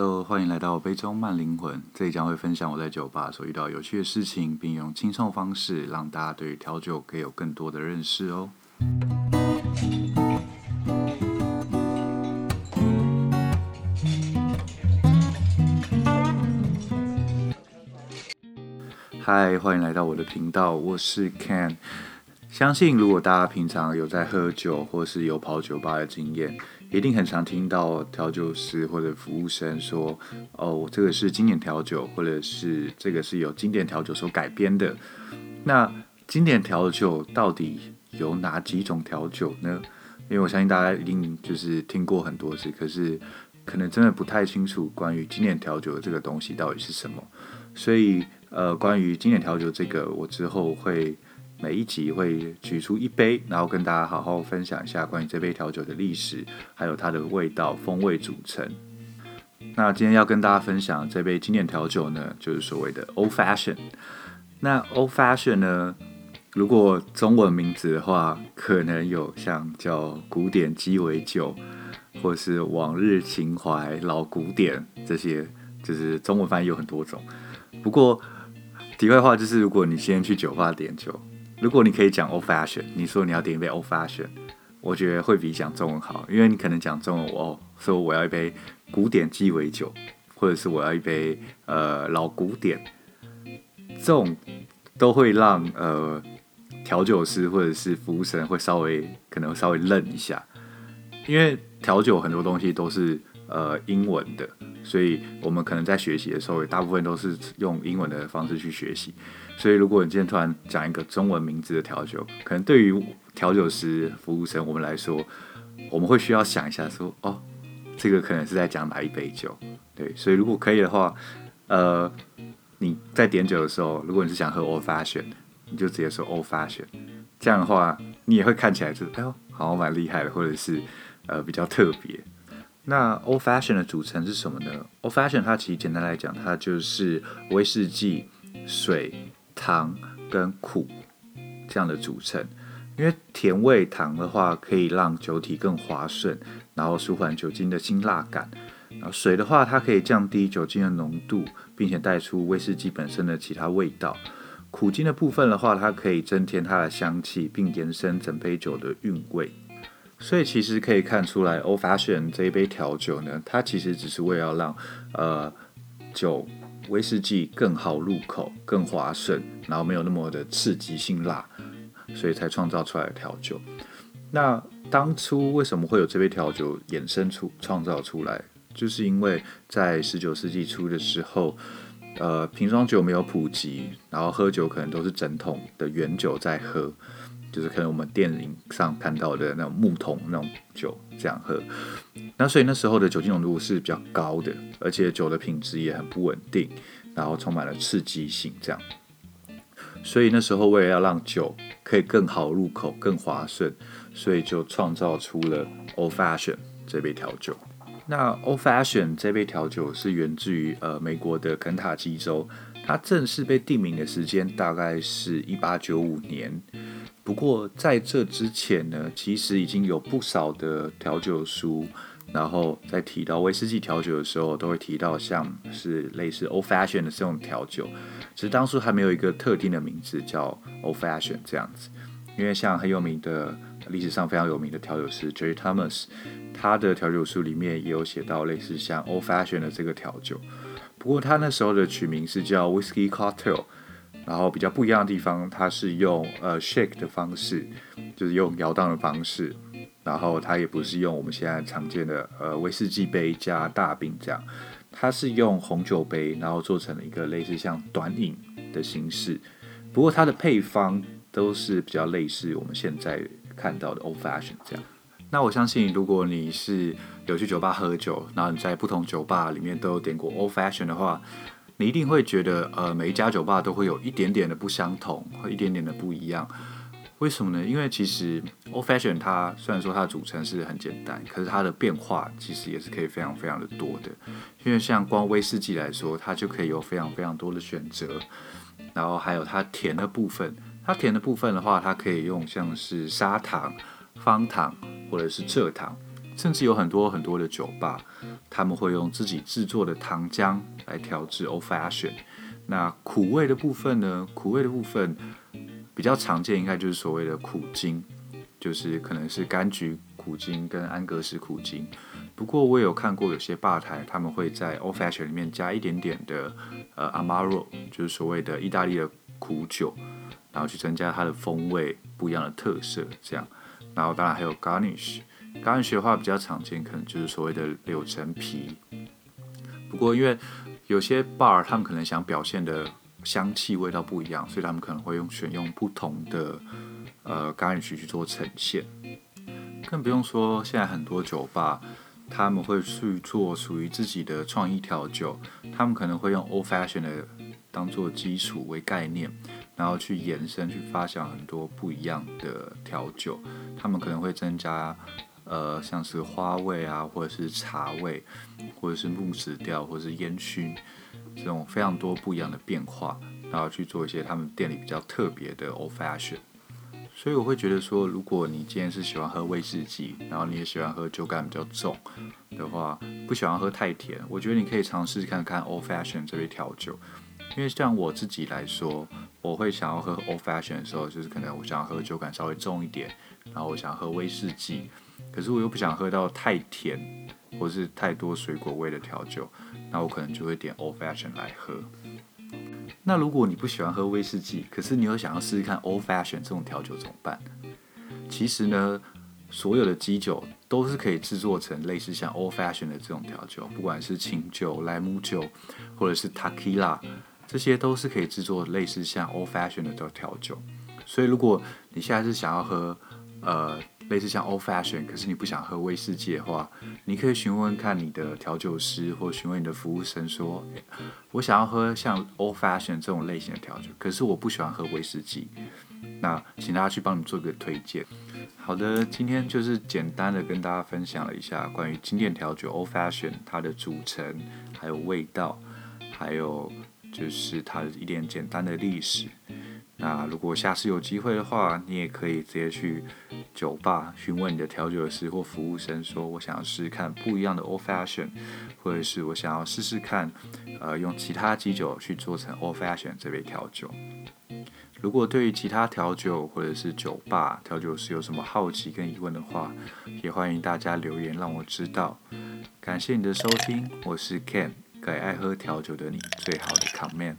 Hello，欢迎来到杯中慢灵魂。这里将会分享我在酒吧所遇到有趣的事情，并用轻松方式让大家对于调酒可以有更多的认识哦。嗨，欢迎来到我的频道，我是 Ken。相信如果大家平常有在喝酒，或是有跑酒吧的经验，一定很常听到调酒师或者服务生说：“哦，这个是经典调酒，或者是这个是由经典调酒所改编的。”那经典调酒到底有哪几种调酒呢？因为我相信大家一定就是听过很多次，可是可能真的不太清楚关于经典调酒这个东西到底是什么。所以，呃，关于经典调酒这个，我之后会。每一集会举出一杯，然后跟大家好好分享一下关于这杯调酒的历史，还有它的味道、风味组成。那今天要跟大家分享这杯经典调酒呢，就是所谓的 Old Fashion。那 Old Fashion 呢，如果中文名字的话，可能有像叫古典鸡尾酒，或是往日情怀、老古典这些，就是中文翻译有很多种。不过题外话就是，如果你先去酒吧点酒。如果你可以讲 Old Fashion，你说你要点一杯 Old Fashion，我觉得会比讲中文好，因为你可能讲中文，哦，说我要一杯古典鸡尾酒，或者是我要一杯呃老古典，这种都会让呃调酒师或者是服务生会稍微可能稍微愣一下，因为调酒很多东西都是呃英文的。所以我们可能在学习的时候，也大部分都是用英文的方式去学习。所以如果你今天突然讲一个中文名字的调酒，可能对于调酒师、服务生我们来说，我们会需要想一下，说哦，这个可能是在讲哪一杯酒？对，所以如果可以的话，呃，你在点酒的时候，如果你是想喝 Old Fashion，你就直接说 Old Fashion。这样的话，你也会看起来是哎呦，好像蛮厉害的，或者是呃比较特别。那 Old Fashion 的组成是什么呢？Old Fashion 它其实简单来讲，它就是威士忌、水、糖跟苦这样的组成。因为甜味糖的话，可以让酒体更滑顺，然后舒缓酒精的辛辣感。然后水的话，它可以降低酒精的浓度，并且带出威士忌本身的其他味道。苦精的部分的话，它可以增添它的香气，并延伸整杯酒的韵味。所以其实可以看出来，Old Fashion 这一杯调酒呢，它其实只是为了让呃酒威士忌更好入口、更滑顺，然后没有那么的刺激性辣，所以才创造出来的调酒。那当初为什么会有这杯调酒衍生出、创造出来？就是因为在十九世纪初的时候，呃，瓶装酒没有普及，然后喝酒可能都是整桶的原酒在喝。就是可能我们电影上看到的那种木桶那种酒这样喝，那所以那时候的酒精浓度是比较高的，而且酒的品质也很不稳定，然后充满了刺激性这样。所以那时候为了要让酒可以更好入口、更滑顺，所以就创造出了 Old Fashion 这杯调酒。那 Old Fashion 这杯调酒是源自于呃美国的肯塔基州，它正式被定名的时间大概是一八九五年。不过在这之前呢，其实已经有不少的调酒书，然后在提到威士忌调酒的时候，都会提到像是类似 Old Fashion 的这种调酒，其实当初还没有一个特定的名字叫 Old Fashion 这样子。因为像很有名的历史上非常有名的调酒师 Jerry Thomas，他的调酒书里面也有写到类似像 Old Fashion 的这个调酒。不过他那时候的取名是叫 Whiskey Cocktail。然后比较不一样的地方，它是用呃 shake 的方式，就是用摇荡的方式，然后它也不是用我们现在常见的呃威士忌杯加大冰这样，它是用红酒杯，然后做成了一个类似像短饮的形式。不过它的配方都是比较类似我们现在看到的 old fashion 这样。那我相信，如果你是有去酒吧喝酒，然后你在不同酒吧里面都有点过 old fashion 的话。你一定会觉得，呃，每一家酒吧都会有一点点的不相同，和一点点的不一样。为什么呢？因为其实 Old Fashion 它虽然说它的组成是很简单，可是它的变化其实也是可以非常非常的多的。因为像光威士忌来说，它就可以有非常非常多的选择。然后还有它甜的部分，它甜的部分的话，它可以用像是砂糖、方糖或者是蔗糖甚至有很多很多的酒吧，他们会用自己制作的糖浆来调制 Old Fashion。那苦味的部分呢？苦味的部分比较常见，应该就是所谓的苦精，就是可能是柑橘苦精跟安格斯苦精。不过我也有看过有些吧台，他们会在 Old Fashion 里面加一点点的呃 Amaro，就是所谓的意大利的苦酒，然后去增加它的风味不一样的特色。这样，然后当然还有 garnish Garnish，Garnish 的话比较常见，可能就是所谓的柳橙皮。不过因为有些 bar 他们可能想表现的香气味道不一样，所以他们可能会用选用不同的呃 garnish 去做呈现。更不用说现在很多酒吧他们会去做属于自己的创意调酒，他们可能会用 old fashion 的当做基础为概念，然后去延伸去发想很多不一样的调酒。他们可能会增加。呃，像是花味啊，或者是茶味，或者是木质调，或者是烟熏，这种非常多不一样的变化，然后去做一些他们店里比较特别的 old fashion。所以我会觉得说，如果你今天是喜欢喝威士忌，然后你也喜欢喝酒感比较重的话，不喜欢喝太甜，我觉得你可以尝试看看 old fashion 这杯调酒。因为像我自己来说，我会想要喝 old fashion 的时候，就是可能我想要喝酒感稍微重一点，然后我想要喝威士忌。可是我又不想喝到太甜，或是太多水果味的调酒，那我可能就会点 Old Fashion 来喝。那如果你不喜欢喝威士忌，可是你又想要试试看 Old Fashion 这种调酒怎么办？其实呢，所有的基酒都是可以制作成类似像 Old Fashion 的这种调酒，不管是清酒、莱姆酒，或者是 Tequila，这些都是可以制作类似像 Old Fashion 的调酒。所以如果你现在是想要喝，呃。类似像 Old Fashion，可是你不想喝威士忌的话，你可以询问看你的调酒师，或询问你的服务生说，我想要喝像 Old Fashion 这种类型的调酒，可是我不喜欢喝威士忌，那请大家去帮你做个推荐。好的，今天就是简单的跟大家分享了一下关于经典调酒 Old Fashion 它的组成，还有味道，还有就是它一点简单的历史。那如果下次有机会的话，你也可以直接去酒吧询问你的调酒师或服务生，说我想要试试看不一样的 Old Fashion，或者是我想要试试看，呃，用其他基酒去做成 Old Fashion 这杯调酒。如果对于其他调酒或者是酒吧调酒师有什么好奇跟疑问的话，也欢迎大家留言让我知道。感谢你的收听，我是 Ken，给爱喝调酒的你最好的 comment。